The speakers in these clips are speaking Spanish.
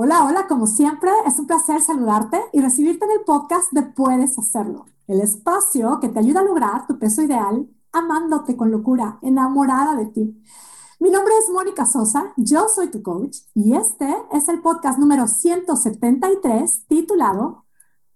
Hola, hola, como siempre, es un placer saludarte y recibirte en el podcast de Puedes Hacerlo, el espacio que te ayuda a lograr tu peso ideal, amándote con locura, enamorada de ti. Mi nombre es Mónica Sosa, yo soy tu coach y este es el podcast número 173 titulado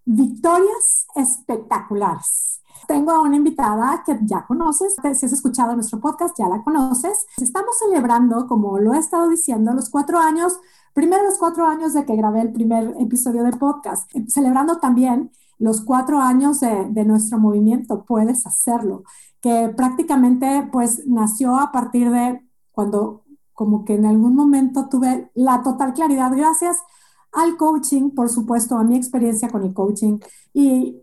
Victorias Espectaculares. Tengo a una invitada que ya conoces, si has escuchado nuestro podcast ya la conoces. Estamos celebrando, como lo he estado diciendo, los cuatro años primero los cuatro años de que grabé el primer episodio de podcast, celebrando también los cuatro años de, de, nuestro movimiento, puedes hacerlo, que prácticamente pues nació a partir de cuando como que en algún momento tuve la total claridad gracias al coaching, por supuesto, a mi experiencia con el coaching y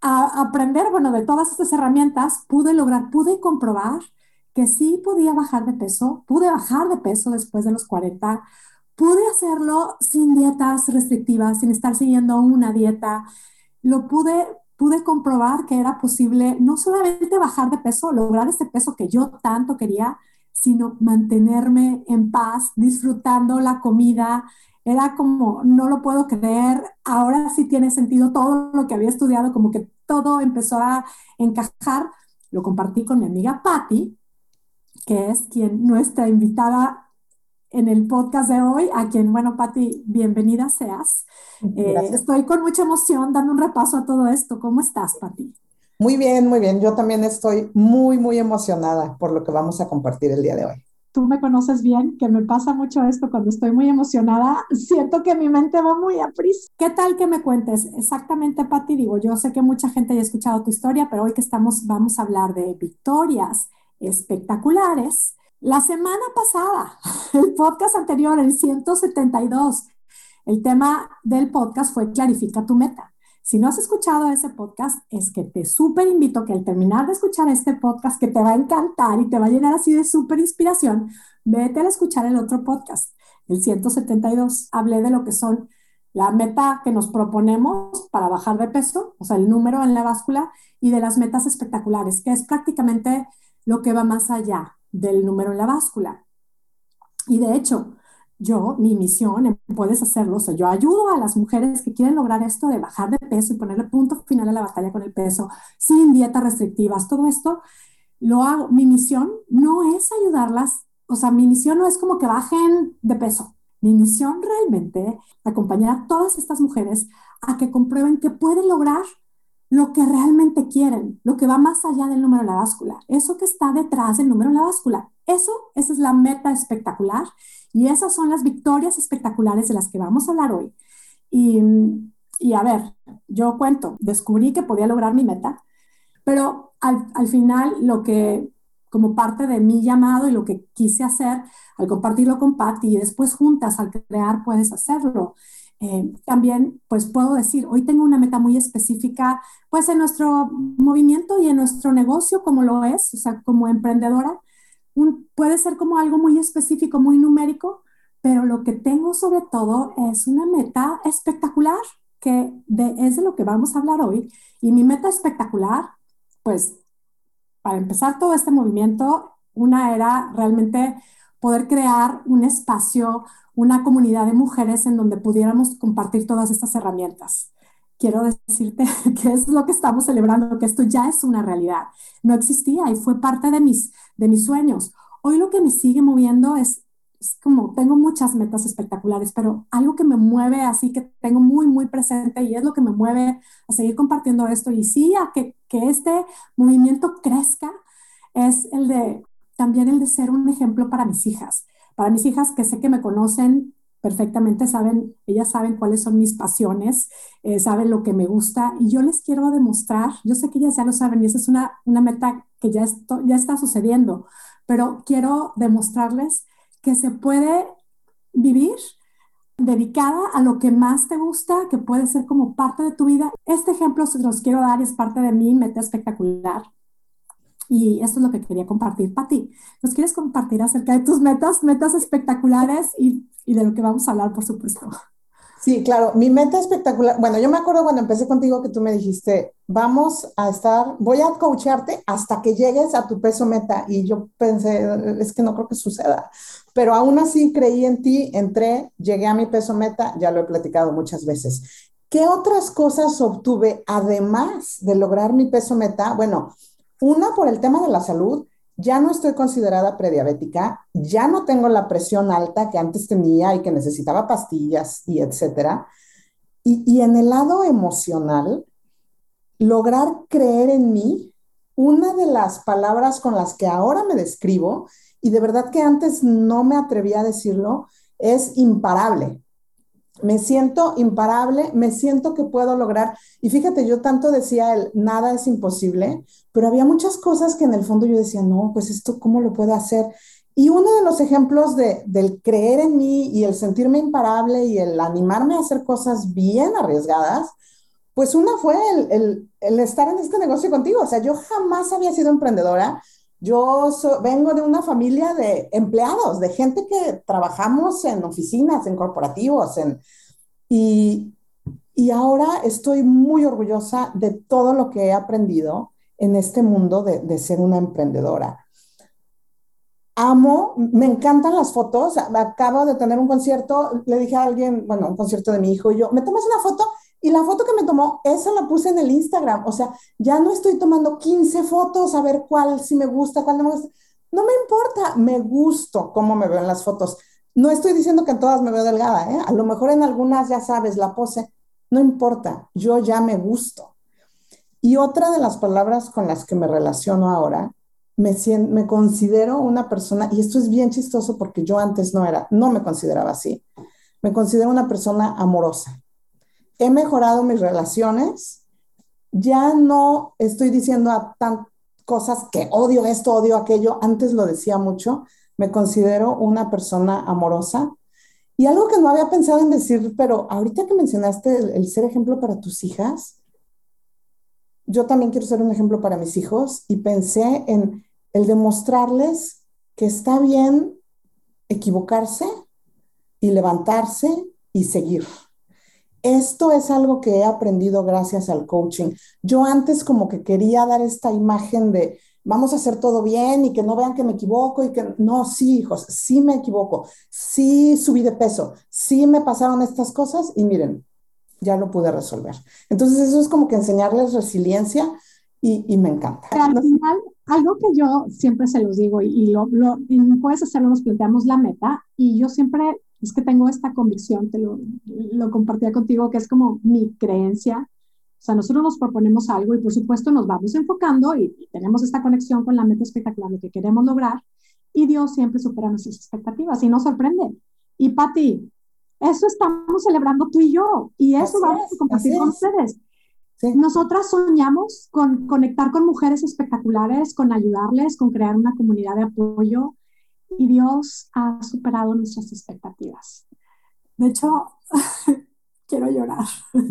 a aprender, bueno, de todas estas herramientas, pude lograr, pude comprobar que sí podía bajar de peso, pude bajar de peso después de los 40, Pude hacerlo sin dietas restrictivas, sin estar siguiendo una dieta. Lo pude, pude comprobar que era posible no solamente bajar de peso, lograr ese peso que yo tanto quería, sino mantenerme en paz, disfrutando la comida. Era como, no lo puedo creer, ahora sí tiene sentido todo lo que había estudiado, como que todo empezó a encajar. Lo compartí con mi amiga Patti, que es quien nuestra invitada en el podcast de hoy, a quien, bueno, Patti, bienvenida seas. Eh, estoy con mucha emoción dando un repaso a todo esto. ¿Cómo estás, Patti? Muy bien, muy bien. Yo también estoy muy, muy emocionada por lo que vamos a compartir el día de hoy. Tú me conoces bien, que me pasa mucho esto cuando estoy muy emocionada. Siento que mi mente va muy a prisa. ¿Qué tal que me cuentes? Exactamente, Patti, digo, yo sé que mucha gente ya ha escuchado tu historia, pero hoy que estamos, vamos a hablar de victorias espectaculares la semana pasada, el podcast anterior, el 172, el tema del podcast fue Clarifica tu meta. Si no has escuchado ese podcast, es que te súper invito que al terminar de escuchar este podcast, que te va a encantar y te va a llenar así de súper inspiración, vete a escuchar el otro podcast, el 172. Hablé de lo que son la meta que nos proponemos para bajar de peso, o sea, el número en la báscula, y de las metas espectaculares, que es prácticamente lo que va más allá del número en la báscula. Y de hecho, yo, mi misión, puedes hacerlo, o sea, yo ayudo a las mujeres que quieren lograr esto de bajar de peso y ponerle punto final a la batalla con el peso, sin dietas restrictivas, todo esto, lo hago. Mi misión no es ayudarlas, o sea, mi misión no es como que bajen de peso. Mi misión realmente acompañar a todas estas mujeres a que comprueben que pueden lograr lo que realmente quieren, lo que va más allá del número en la báscula, eso que está detrás del número en la báscula. Eso, esa es la meta espectacular y esas son las victorias espectaculares de las que vamos a hablar hoy. Y, y a ver, yo cuento, descubrí que podía lograr mi meta, pero al, al final lo que como parte de mi llamado y lo que quise hacer al compartirlo con Patty y después juntas al crear puedes hacerlo eh, también, pues puedo decir, hoy tengo una meta muy específica, pues en nuestro movimiento y en nuestro negocio, como lo es, o sea, como emprendedora, puede ser como algo muy específico, muy numérico, pero lo que tengo sobre todo es una meta espectacular, que es de lo que vamos a hablar hoy. Y mi meta espectacular, pues, para empezar todo este movimiento, una era realmente poder crear un espacio, una comunidad de mujeres en donde pudiéramos compartir todas estas herramientas. Quiero decirte que es lo que estamos celebrando, que esto ya es una realidad. No existía y fue parte de mis, de mis sueños. Hoy lo que me sigue moviendo es, es como, tengo muchas metas espectaculares, pero algo que me mueve así, que tengo muy, muy presente y es lo que me mueve a seguir compartiendo esto y sí, a que, que este movimiento crezca, es el de también el de ser un ejemplo para mis hijas para mis hijas que sé que me conocen perfectamente, saben, ellas saben cuáles son mis pasiones, eh, saben lo que me gusta y yo les quiero demostrar, yo sé que ellas ya lo saben y esa es una, una meta que ya, esto, ya está sucediendo, pero quiero demostrarles que se puede vivir dedicada a lo que más te gusta, que puede ser como parte de tu vida. Este ejemplo se los quiero dar, es parte de mi meta espectacular. Y esto es lo que quería compartir para ti. ¿Nos quieres compartir acerca de tus metas, metas espectaculares y, y de lo que vamos a hablar, por supuesto? Sí, claro, mi meta espectacular, bueno, yo me acuerdo cuando empecé contigo que tú me dijiste, vamos a estar, voy a coacharte hasta que llegues a tu peso meta. Y yo pensé, es que no creo que suceda. pero aún así creí en ti, entré, llegué a mi peso meta, ya lo he platicado muchas veces. ¿Qué otras cosas obtuve además de lograr mi peso meta? Bueno, una por el tema de la salud, ya no estoy considerada prediabética, ya no tengo la presión alta que antes tenía y que necesitaba pastillas y etcétera. Y, y en el lado emocional, lograr creer en mí, una de las palabras con las que ahora me describo, y de verdad que antes no me atrevía a decirlo, es imparable. Me siento imparable, me siento que puedo lograr. Y fíjate, yo tanto decía el nada es imposible, pero había muchas cosas que en el fondo yo decía, no, pues esto, ¿cómo lo puedo hacer? Y uno de los ejemplos de, del creer en mí y el sentirme imparable y el animarme a hacer cosas bien arriesgadas, pues una fue el, el, estar en este negocio contigo. O sea, yo jamás había sido emprendedora. Yo vengo de una familia de empleados, de gente que trabajamos en oficinas, en corporativos, y ahora estoy muy orgullosa de todo lo que he aprendido en este mundo de, de ser una emprendedora. Amo, me encantan las fotos. Acabo de tener un concierto, le dije a alguien, bueno, un concierto de mi hijo y yo, ¿me tomas una foto? Y la foto que me tomó, esa la puse en el Instagram. O sea, ya no estoy tomando 15 fotos a ver cuál sí me gusta, cuál no me gusta. No me importa, me gusto cómo me veo en las fotos. No estoy diciendo que en todas me veo delgada, ¿eh? A lo mejor en algunas, ya sabes, la pose. No importa, yo ya me gusto. Y otra de las palabras con las que me relaciono ahora, me, me considero una persona, y esto es bien chistoso porque yo antes no era, no me consideraba así. Me considero una persona amorosa he mejorado mis relaciones, ya no estoy diciendo a tan cosas que odio esto, odio aquello, antes lo decía mucho, me considero una persona amorosa. Y algo que no había pensado en decir, pero ahorita que mencionaste el, ser ejemplo para tus hijas, yo también quiero ser un ejemplo para mis hijos y pensé en el demostrarles que está bien equivocarse y levantarse y seguir. Esto es algo que he aprendido gracias al coaching. Yo antes como que quería dar esta imagen de vamos a hacer todo bien y que no vean que me equivoco y que no, sí, hijos, sí me equivoco, sí subí de peso, sí me pasaron estas cosas y miren, ya lo pude resolver. Entonces eso es como que enseñarles resiliencia y, me encanta. al final, algo que yo siempre se los digo y, lo, lo puedes hacerlo, nos planteamos la meta y yo siempre es que tengo esta convicción, te lo, lo compartía contigo, que es como mi creencia. O sea, nosotros nos proponemos algo y por supuesto nos vamos enfocando y, tenemos esta conexión con la meta espectacular, lo que queremos lograr, y Dios siempre supera nuestras expectativas y nos sorprende. Y Pati, eso estamos celebrando tú y yo, y eso vamos a compartir con ustedes. Nosotras soñamos con conectar con mujeres espectaculares, con ayudarles, con crear una comunidad de apoyo, y Dios ha superado nuestras expectativas. De hecho, quiero llorar.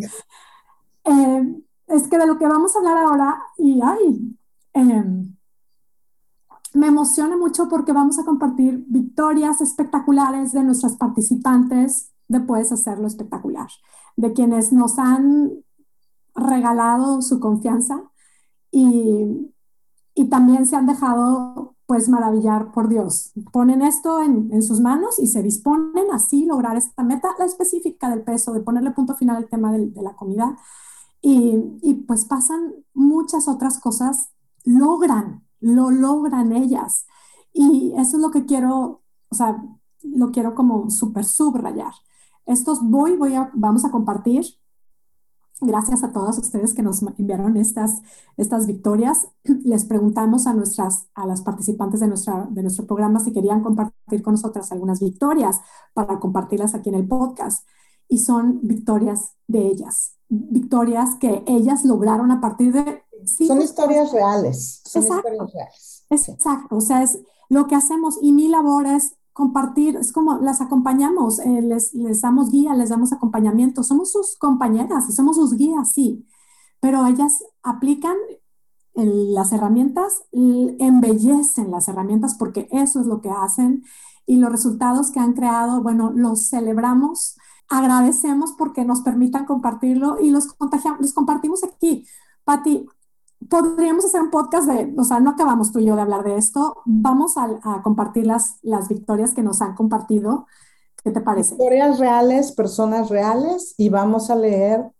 Eh, es que de lo que vamos a hablar ahora, y ay, em, me emociona mucho porque vamos a compartir victorias espectaculares de nuestras participantes de Puedes Hacerlo Espectacular, de quienes nos han regalado su confianza y, y también se han dejado pues maravillar por Dios. Ponen esto en, sus manos y se disponen así lograr esta meta, la específica del peso, de ponerle punto final al tema de, la comida. Y, pues pasan muchas otras cosas, logran, lo logran ellas. Y eso es lo que quiero, o sea, lo quiero como súper subrayar. Estos voy, voy a, vamos a compartir Gracias a todos ustedes que nos enviaron estas, estas victorias. Les preguntamos a, nuestras, a las participantes de, nuestra, de nuestro programa si querían compartir con nosotras algunas victorias para compartirlas aquí en el podcast. Y son victorias de ellas, victorias que ellas lograron a partir de... son historias reales. Son historias reales. Exacto, o sea, es lo que hacemos y mi labor es compartir, es como las acompañamos, eh, les, les damos guía, les damos acompañamiento, somos sus compañeras y somos sus guías, sí, pero ellas aplican las herramientas, embellecen las herramientas porque eso es lo que hacen y los resultados que han creado, bueno, los celebramos, agradecemos porque nos permitan compartirlo y los, contagiamos, los compartimos aquí. Patti, podríamos hacer un podcast de, o sea, no acabamos tú y yo de hablar de esto, vamos a, a compartir las, las victorias que nos han compartido. ¿Qué te parece? Historias reales, personas reales y vamos a leer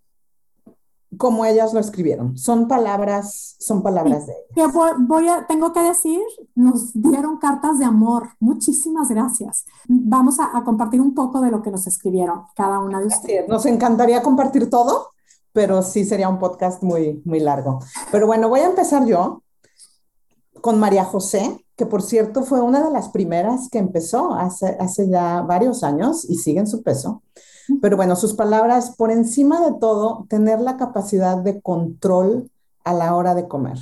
como ellas lo escribieron. Son palabras, son palabras de ellas. Que voy, a, tengo que decir, nos dieron cartas de amor. Muchísimas gracias. Vamos a, compartir un poco de lo que nos escribieron cada una de ustedes. Nos encantaría compartir todo, pero sí sería un podcast muy, muy largo. Pero bueno, voy a empezar yo con María José, que por cierto fue una de las primeras que empezó hace, hace ya varios años y sigue en su peso. Pero bueno, sus palabras, por encima de todo, tener la capacidad de control a la hora de comer.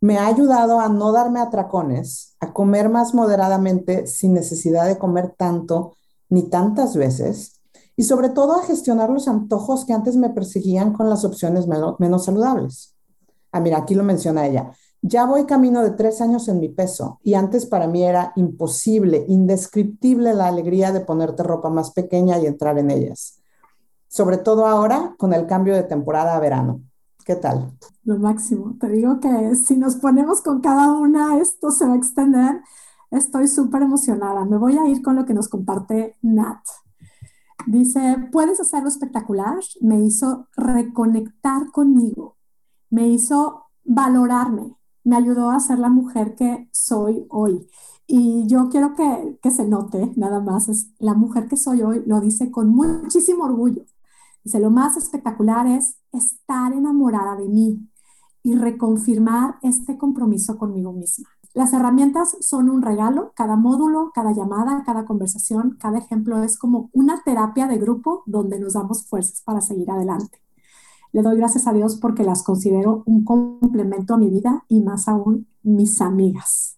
Me ha ayudado a no darme atracones, a comer más moderadamente sin necesidad de comer tanto ni tantas veces y sobre todo a gestionar los antojos que antes me perseguían con las opciones menos, menos saludables. Ah, mira, aquí lo menciona ella. Ya voy camino de tres años en mi peso y antes para mí era imposible, indescriptible la alegría de ponerte ropa más pequeña y entrar en ellas. Sobre todo ahora con el cambio de temporada a verano. ¿Qué tal? Lo máximo. Te digo que si nos ponemos con cada una, esto se va a extender. Estoy súper emocionada. Me voy a ir con lo que nos comparte Nat. Dice, puedes hacerlo espectacular. Me hizo reconectar conmigo. Me hizo valorarme me ayudó a ser la mujer que soy hoy. Y yo quiero que, que se note, nada más, es la mujer que soy hoy, lo dice con muchísimo orgullo. Dice, lo más espectacular es estar enamorada de mí y reconfirmar este compromiso conmigo misma. Las herramientas son un regalo, cada módulo, cada llamada, cada conversación, cada ejemplo es como una terapia de grupo donde nos damos fuerzas para seguir adelante. Le doy gracias a Dios porque las considero un complemento a mi vida y más aún mis amigas.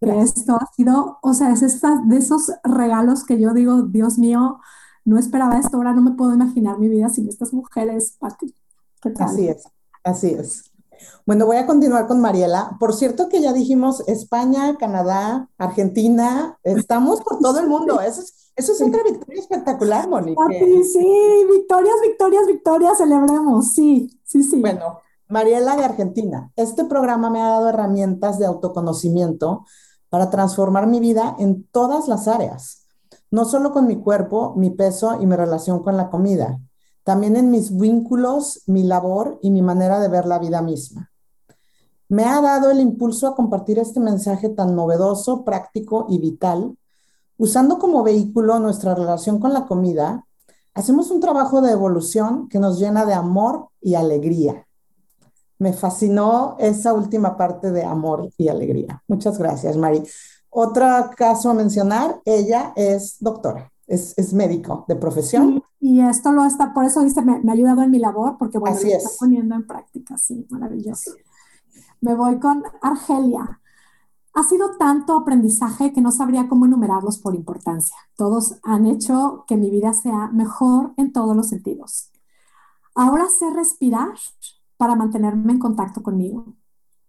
Esto ha sido, o sea, es de esos regalos que yo digo, Dios mío, no esperaba esto, ahora no me puedo imaginar mi vida sin estas mujeres, Pati. Así es, así es. Bueno, voy a continuar con Mariela. Por cierto que ya dijimos España, Canadá, Argentina, estamos por todo el mundo. Eso es, eso es otra victoria espectacular, Mónica. Sí, victorias, victorias, victorias, celebremos. Sí, sí, sí. Bueno, Mariela de Argentina. Este programa me ha dado herramientas de autoconocimiento para transformar mi vida en todas las áreas, no solo con mi cuerpo, mi peso y mi relación con la comida también en mis vínculos, mi labor y mi manera de ver la vida misma. Me ha dado el impulso a compartir este mensaje tan novedoso, práctico y vital. Usando como vehículo nuestra relación con la comida, hacemos un trabajo de evolución que nos llena de amor y alegría. Me fascinó esa última parte de amor y alegría. Muchas gracias, Mari. Otro caso a mencionar, ella es doctora es, médico de profesión. Y, esto lo está, por eso dice, me, me, ha ayudado en mi labor, porque bueno, lo está poniendo en práctica, sí, maravilloso. Me voy con Argelia. Ha sido tanto aprendizaje que no sabría cómo enumerarlos por importancia. Todos han hecho que mi vida sea mejor en todos los sentidos. Ahora sé respirar para mantenerme en contacto conmigo.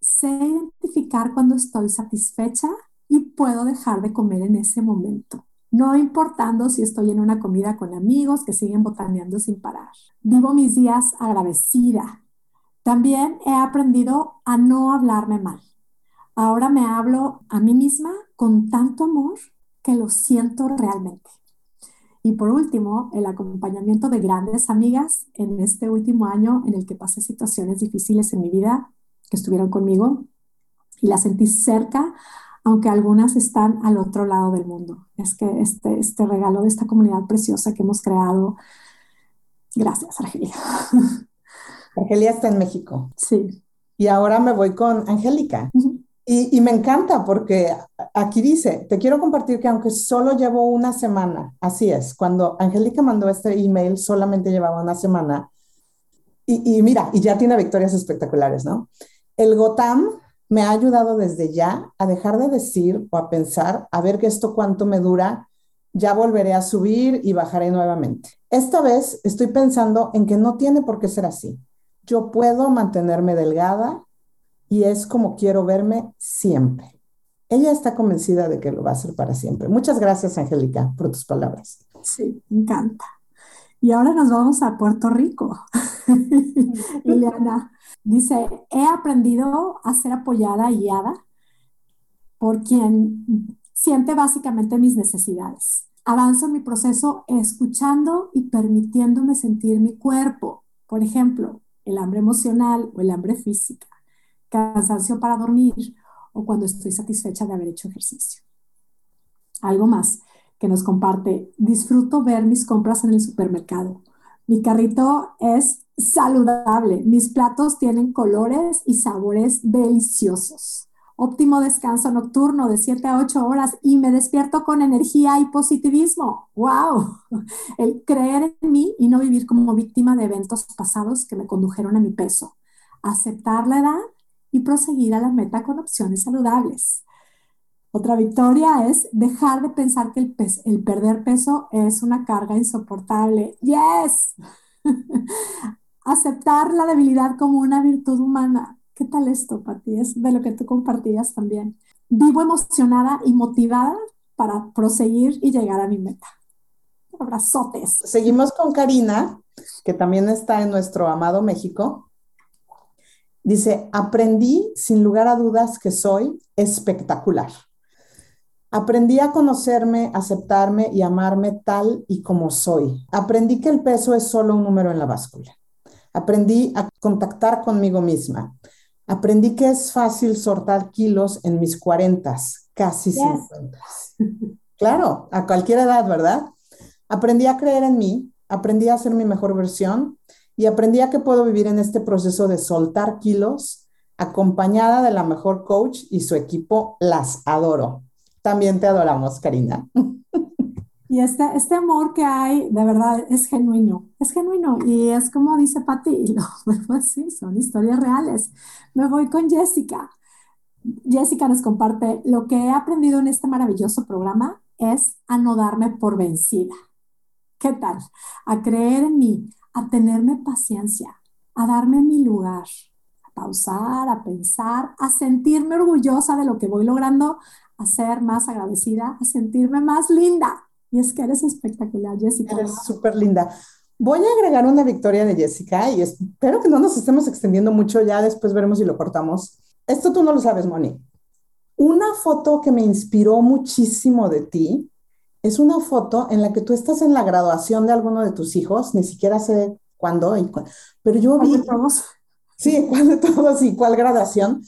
Sé identificar cuando estoy satisfecha y puedo dejar de comer en ese momento no importando si estoy en una comida con amigos que siguen botaneando sin parar. Vivo mis días agradecida. También he aprendido a no hablarme mal. Ahora me hablo a mí misma con tanto amor que lo siento realmente. Y por último, el acompañamiento de grandes amigas en este último año en el que pasé situaciones difíciles en mi vida, que estuvieron conmigo y las sentí cerca aunque algunas están al otro lado del mundo. Es que este, este regalo de esta comunidad preciosa que hemos creado, gracias, Argelia. Argelia está en México. Sí. Y ahora me voy con Angélica. y, y, me encanta porque aquí dice, te quiero compartir que aunque solo llevo una semana, así es, cuando Angélica mandó este email solamente llevaba una semana. Y, y mira, y ya tiene victorias espectaculares, ¿no? El Gotam me ha ayudado desde ya a dejar de decir o a pensar, a ver que esto cuánto me dura, ya volveré a subir y bajaré nuevamente. Esta vez estoy pensando en que no tiene por qué ser así. Yo puedo mantenerme delgada y es como quiero verme siempre. Ella está convencida de que lo va a hacer para siempre. Muchas gracias, Angélica, por tus palabras. Sí, encanta. Y ahora nos vamos a Puerto Rico. Ileana, Dice, he aprendido a ser apoyada y guiada por quien siente básicamente mis necesidades. Avanzo en mi proceso escuchando y permitiéndome sentir mi cuerpo. Por ejemplo, el hambre emocional o el hambre física, cansancio para dormir o cuando estoy satisfecha de haber hecho ejercicio. Algo más que nos comparte, disfruto ver mis compras en el supermercado. Mi carrito es saludable, mis platos tienen colores y sabores deliciosos. Óptimo descanso nocturno de 7 a 8 horas y me despierto con energía y positivismo. ¡Wow! El creer en mí y no vivir como víctima de eventos pasados que me condujeron a mi peso. Aceptar la edad y proseguir a la meta con opciones saludables. Otra victoria es dejar de pensar que el, el perder peso es una carga insoportable. ¡Yes! Aceptar la debilidad como una virtud humana. ¿Qué tal esto, Pati? Es de lo que tú compartías también. Vivo emocionada y motivada para proseguir y llegar a mi meta. Abrazotes. Seguimos con Karina, que también está en nuestro amado México. Dice, aprendí sin lugar a dudas que soy espectacular. Aprendí a conocerme, aceptarme y amarme tal y como soy. Aprendí que el peso es solo un número en la báscula. Aprendí a contactar conmigo misma. Aprendí que es fácil soltar kilos en mis cuarentas, casi cincuentas. Claro, a cualquier edad, ¿verdad? Aprendí a creer en mí, aprendí a ser mi mejor versión y aprendí a que puedo vivir en este proceso de soltar kilos acompañada de la mejor coach y su equipo. Las adoro. También te adoramos, Karina. Y este, este amor que hay, de verdad, es genuino, es genuino. Y es como dice Patti, y lo así, son historias reales. Me voy con Jessica. Jessica nos comparte, lo que he aprendido en este maravilloso programa es a no darme por vencida. ¿Qué tal? A creer en mí, a tenerme paciencia, a darme mi lugar, a pausar, a pensar, a sentirme orgullosa de lo que voy logrando, a ser más agradecida, a sentirme más linda. Y es que eres espectacular, Jessica. Eres súper linda. Voy a agregar una victoria de Jessica y espero que no nos estemos extendiendo mucho, ya después veremos si lo cortamos. Esto tú no lo sabes, Moni. Una foto que me inspiró muchísimo de ti es una foto en la que tú estás en la graduación de alguno de tus hijos, ni siquiera sé cuándo, pero yo vi... todos? Sí, cuál de todos y cuál graduación,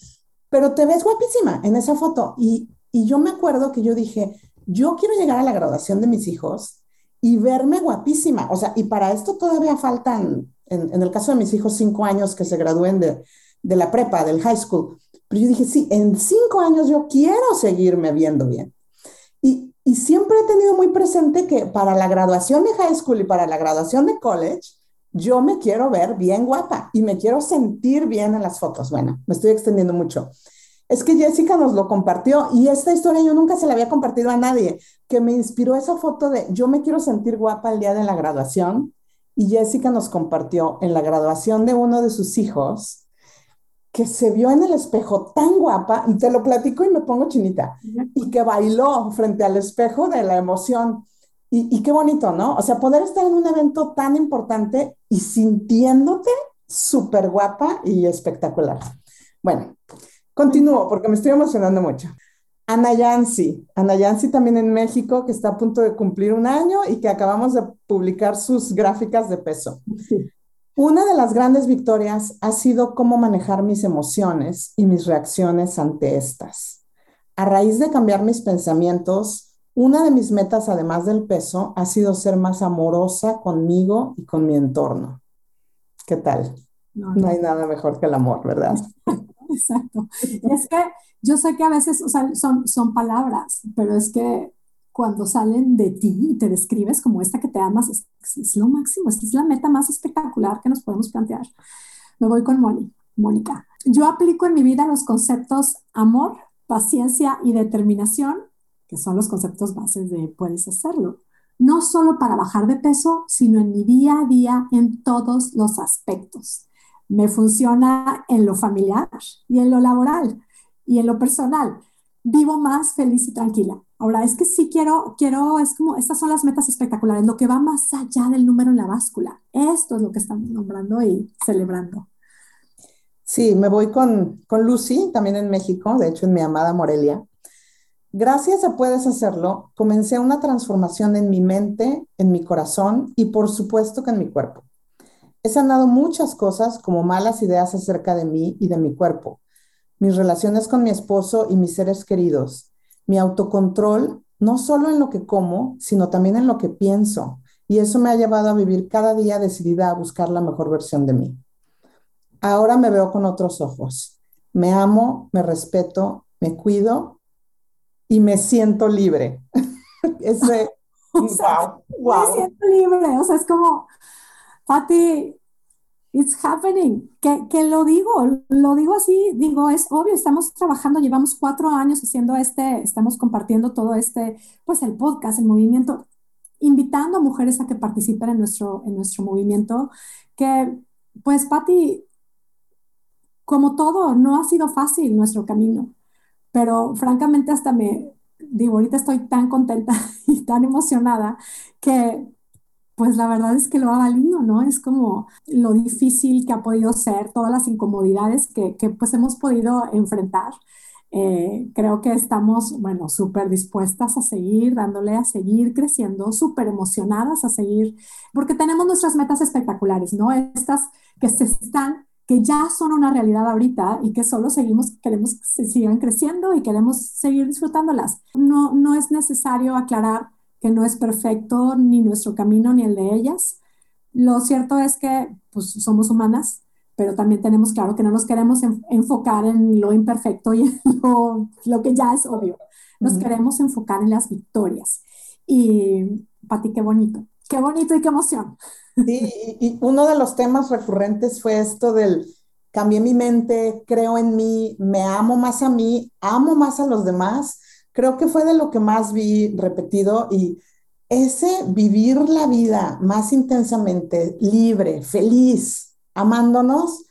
pero te ves guapísima en esa foto y y yo me acuerdo que yo dije, yo quiero llegar a la graduación de mis hijos y verme guapísima. O sea, y para esto todavía faltan, en, el caso de mis hijos, cinco años que se gradúen de, la prepa, del high school. Pero yo dije, sí, en cinco años yo quiero seguirme viendo bien. Y siempre he tenido muy presente que para la graduación de high school y para la graduación de college, yo me quiero ver bien guapa y me quiero sentir bien en las fotos. Bueno, me estoy extendiendo mucho. Es que Jessica nos lo compartió y esta historia yo nunca se la había compartido a nadie, que me inspiró esa foto de yo me quiero sentir guapa el día de la graduación y Jessica nos compartió en la graduación de uno de sus hijos que se vio en el espejo tan guapa, te lo platico y me pongo chinita, y que bailó frente al espejo de la emoción. Y, y qué bonito, ¿no? O sea, poder estar en un evento tan importante y sintiéndote súper guapa y espectacular. Bueno, Continúo porque me estoy emocionando mucho. Ana Yancy, Ana Yancy también en México, que está a punto de cumplir un año y que acabamos de publicar sus gráficas de peso. Una de las grandes victorias ha sido cómo manejar mis emociones y mis reacciones ante estas. A raíz de cambiar mis pensamientos, una de mis metas, además del peso, ha sido ser más amorosa conmigo y con mi entorno. ¿Qué tal? no hay nada mejor que el amor, ¿verdad? Exacto. Es que yo sé que a veces o sea, son, son palabras, pero es que cuando salen de ti y te describes como esta que te amas, es, lo máximo, es, es la meta más espectacular que nos podemos plantear. Me voy con Moni, Mónica. Yo aplico en mi vida los conceptos amor, paciencia y determinación, que son los conceptos bases de puedes hacerlo. No solo para bajar de peso, sino en mi día a día en todos los aspectos me funciona en lo familiar y en lo laboral y en lo personal. Vivo más feliz y tranquila. Ahora, es que sí quiero, quiero, es como, estas son las metas espectaculares, lo que va más allá del número en la báscula. Esto es lo que estamos nombrando y celebrando. Sí, me voy con, con Lucy, también en México, de hecho en mi amada Morelia. Gracias a Puedes Hacerlo, comencé una transformación en mi mente, en mi corazón y por supuesto que en mi cuerpo. He sanado muchas cosas como malas ideas acerca de mí y de mi cuerpo, mis relaciones con mi esposo y mis seres queridos, mi autocontrol, no solo en lo que como, sino también en lo que pienso. Y eso me ha llevado a vivir cada día decidida a buscar la mejor versión de mí. Ahora me veo con otros ojos. Me amo, me respeto, me cuido y me siento libre. Ese, wow, wow. Me siento libre, o sea, es como, Pati, it's happening, que, que, lo digo, lo digo así, digo, es obvio, estamos trabajando, llevamos cuatro años haciendo este, estamos compartiendo todo este, pues el podcast, el movimiento, invitando a mujeres a que participen en nuestro, en nuestro movimiento, que pues Pati, como todo, no ha sido fácil nuestro camino pero francamente hasta me, digo, ahorita estoy tan contenta y tan emocionada que pues la verdad es que lo ha valido, ¿no? Es como lo difícil que ha podido ser, todas las incomodidades que, pues hemos podido enfrentar. Eh, creo que estamos, bueno, súper dispuestas a seguir dándole, a seguir creciendo, súper emocionadas a seguir, porque tenemos nuestras metas espectaculares, ¿no? Estas que se están que ya son una realidad ahorita y que solo seguimos, queremos que se sigan creciendo y queremos seguir disfrutándolas. No, no es necesario aclarar que no es perfecto ni nuestro camino ni el de ellas. Lo cierto es que pues, somos humanas, pero también tenemos claro que no nos queremos enfocar en lo imperfecto y en lo, lo que ya es obvio. Nos queremos enfocar en las victorias. Y, Pati, qué bonito. Qué bonito y qué emoción. Sí, y, uno de los temas recurrentes fue esto del cambié mi mente, creo en mí, me amo más a mí, amo más a los demás. Creo que fue de lo que más vi repetido y ese vivir la vida más intensamente, libre, feliz, amándonos,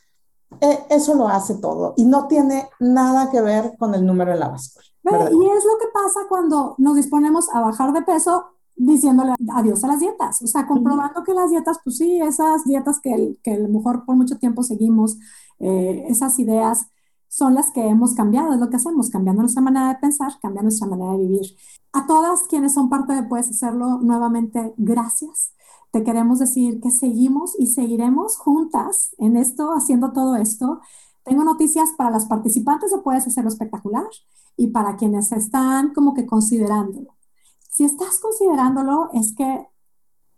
e, eso lo hace todo y no tiene nada que ver con el número de la báscula. Y es lo que pasa cuando nos disponemos a bajar de peso diciéndole adiós a las dietas, o sea, comprobando que las dietas, pues sí, esas dietas que, que a lo mejor por mucho tiempo seguimos, eh, esas ideas son las que hemos cambiado, es lo que hacemos, cambiando nuestra manera de pensar, cambiando nuestra manera de vivir. A todas quienes son parte de Puedes Hacerlo, nuevamente, gracias. Te queremos decir que seguimos y seguiremos juntas en esto, haciendo todo esto. Tengo noticias para las participantes de Puedes Hacerlo Espectacular y para quienes están como que considerándolo. Si estás considerándolo, es que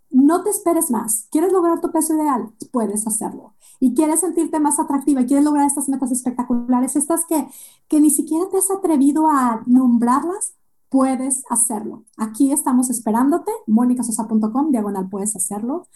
no te esperes más. ¿Quieres lograr tu peso ideal? Puedes hacerlo. Y quieres sentirte más atractiva y quieres lograr estas metas espectaculares, estas que, que ni siquiera te has atrevido a nombrarlas, puedes hacerlo. Aquí estamos esperándote, monicasosa.com, diagonal, puedes hacerlo.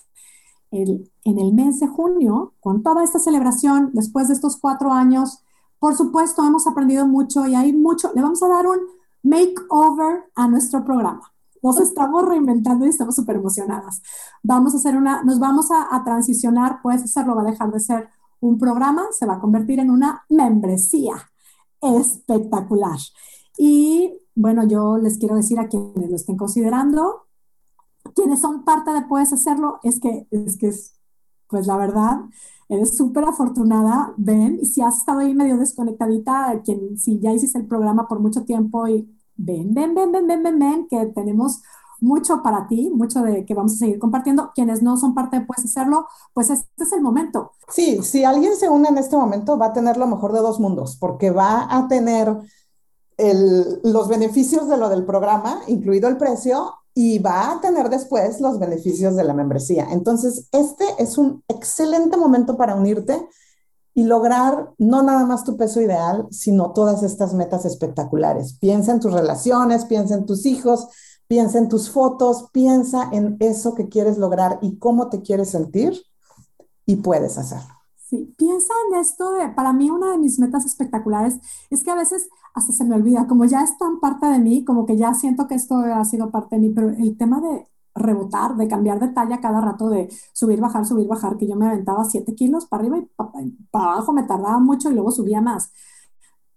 en el mes de junio, con toda esta celebración, después de estos cuatro años, por supuesto, hemos aprendido mucho y hay mucho. Le vamos a dar un makeover a nuestro programa. Nos estamos reinventando y estamos súper emocionadas. Vamos a hacer una, nos vamos a, transicionar, puedes hacerlo, va a dejar de ser un programa, se va a convertir en una membresía espectacular. Y bueno, yo les quiero decir a quienes lo estén considerando, quienes son parte de Puedes Hacerlo, es que es, que es pues la verdad, eres súper afortunada, ven, y si has estado ahí medio desconectadita, quien, si ya hiciste el programa por mucho tiempo y ven, ven, ven, ven, ven, ven, ven, que tenemos mucho para ti, mucho de que vamos a seguir compartiendo. Quienes no son parte de Puedes Hacerlo, pues este es el momento. Sí, si alguien se une en este momento, va a tener lo mejor de dos mundos, porque va a tener los beneficios de lo del programa, incluido el precio, y va a tener después los beneficios de la membresía. Entonces, este es un excelente momento para unirte y lograr no nada más tu peso ideal, sino todas estas metas espectaculares. Piensa en tus relaciones, piensa en tus hijos, piensa en tus fotos, piensa en eso que quieres lograr y cómo te quieres sentir y puedes hacerlo. Sí, piensa en esto. Para mí, una de mis metas espectaculares es que a veces hasta se me olvida, como ya es tan parte de mí, como que ya siento que esto ha sido parte de mí, pero el tema de rebotar, de cambiar de talla cada rato, de subir, bajar, subir, bajar, que yo me aventaba 7 kilos para arriba y para, abajo me tardaba mucho y luego subía más.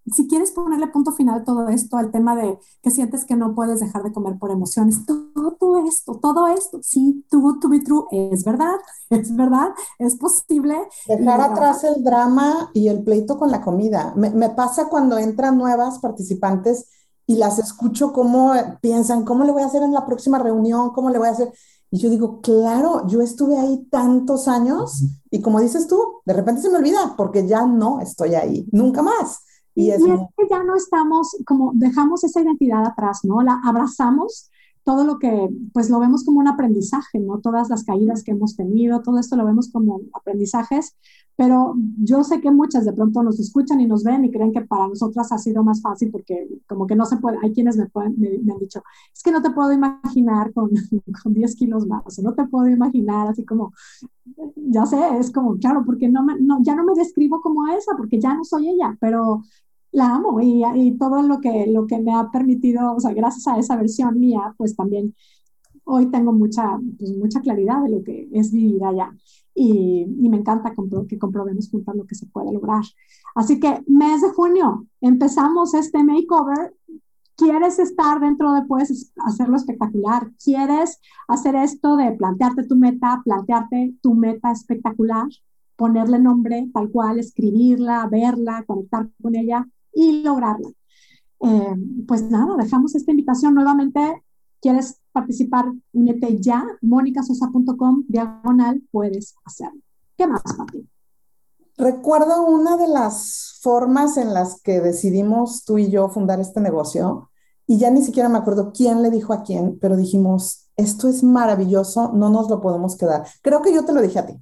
si quieres ponerle punto final a todo esto, al tema de que sientes que no puedes dejar de comer por emociones, todo esto, todo esto, sí, too to be true, es verdad, es verdad, es posible. Dejar atrás el drama y el pleito con la comida. Me, me pasa cuando entran nuevas participantes y las escucho cómo piensan, ¿cómo le voy a hacer en la próxima reunión? ¿Cómo le voy a hacer? Y yo digo, claro, yo estuve ahí tantos años y como dices tú, de repente se me olvida porque ya no estoy ahí, nunca más. Y, es, que ya no estamos, como dejamos esa identidad atrás, ¿no? La abrazamos todo lo que, pues lo vemos como un aprendizaje, ¿no? Todas las caídas que hemos tenido, todo esto lo vemos como aprendizajes, pero yo sé que muchas de pronto nos escuchan y nos ven y creen que para nosotras ha sido más fácil porque como que no se puede, hay quienes me, han dicho, es que no te puedo imaginar con, con 10 kilos más, o no te puedo imaginar así como, ya sé, es como, claro, porque no, me, no ya no me describo como esa, porque ya no soy ella, pero la amo y, y, todo lo que, lo que me ha permitido, o sea, gracias a esa versión mía, pues también hoy tengo mucha, pues, mucha claridad de lo que es vivir allá. Y, y me encanta que comprobemos juntas lo que se puede lograr. Así que mes de junio, empezamos este makeover. ¿Quieres estar dentro de, puedes hacerlo espectacular? ¿Quieres hacer esto de plantearte tu meta, plantearte tu meta espectacular? ponerle nombre tal cual, escribirla, verla, conectar con ella y lograrla. Eh, pues nada, dejamos esta invitación nuevamente. ¿Quieres participar? Únete ya, monicasosa.com, diagonal, puedes hacerlo. ¿Qué más, Pati? Recuerdo una de las formas en las que decidimos tú y yo fundar este negocio, y ya ni siquiera me acuerdo quién le dijo a quién, pero dijimos, esto es maravilloso, no nos lo podemos quedar. Creo que yo te lo dije a ti,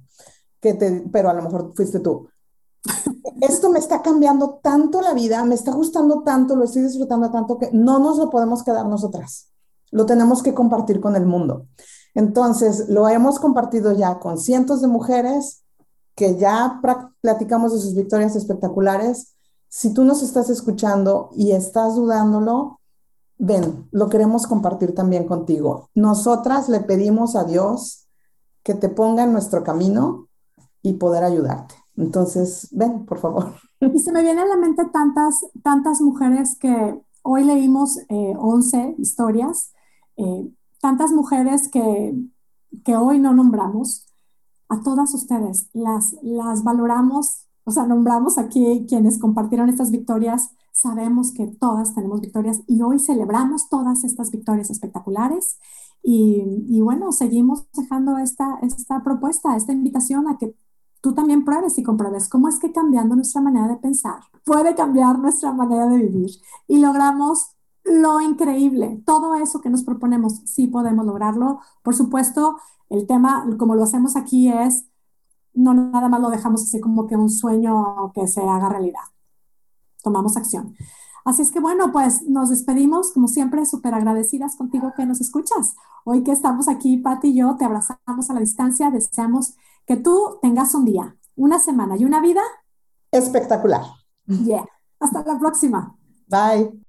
que te, pero a lo mejor fuiste tú esto me está cambiando tanto la vida, me está gustando tanto, lo estoy disfrutando tanto que no nos lo podemos quedar nosotras. Lo tenemos que compartir con el mundo. Entonces, lo hemos compartido ya con cientos de mujeres que ya platicamos de sus victorias espectaculares. Si tú nos estás escuchando y estás dudándolo, ven, lo queremos compartir también contigo. Nosotras le pedimos a Dios que te ponga en nuestro camino y poder ayudarte. Entonces, ven, por favor. Y se me vienen a la mente tantas, tantas mujeres que hoy leímos 11 eh, historias, eh, tantas mujeres que, que hoy no nombramos. A todas ustedes las, las valoramos, o sea, nombramos aquí quienes compartieron estas victorias. Sabemos que todas tenemos victorias y hoy celebramos todas estas victorias espectaculares. Y, y, bueno, seguimos dejando esta, esta propuesta, esta invitación a que tú también pruebes y compruebes cómo es que cambiando nuestra manera de pensar puede cambiar nuestra manera de vivir y logramos lo increíble. Todo eso que nos proponemos, sí podemos lograrlo. Por supuesto, el tema, como lo hacemos aquí, es no nada más lo dejamos así como que un sueño que se haga realidad. Tomamos acción. Así es que bueno, pues nos despedimos, como siempre, súper agradecidas contigo que nos escuchas. Hoy que estamos aquí, Pati y yo, te abrazamos a la distancia, deseamos que tú tengas un día, una semana y una vida espectacular. Yeah. Hasta la próxima. Bye.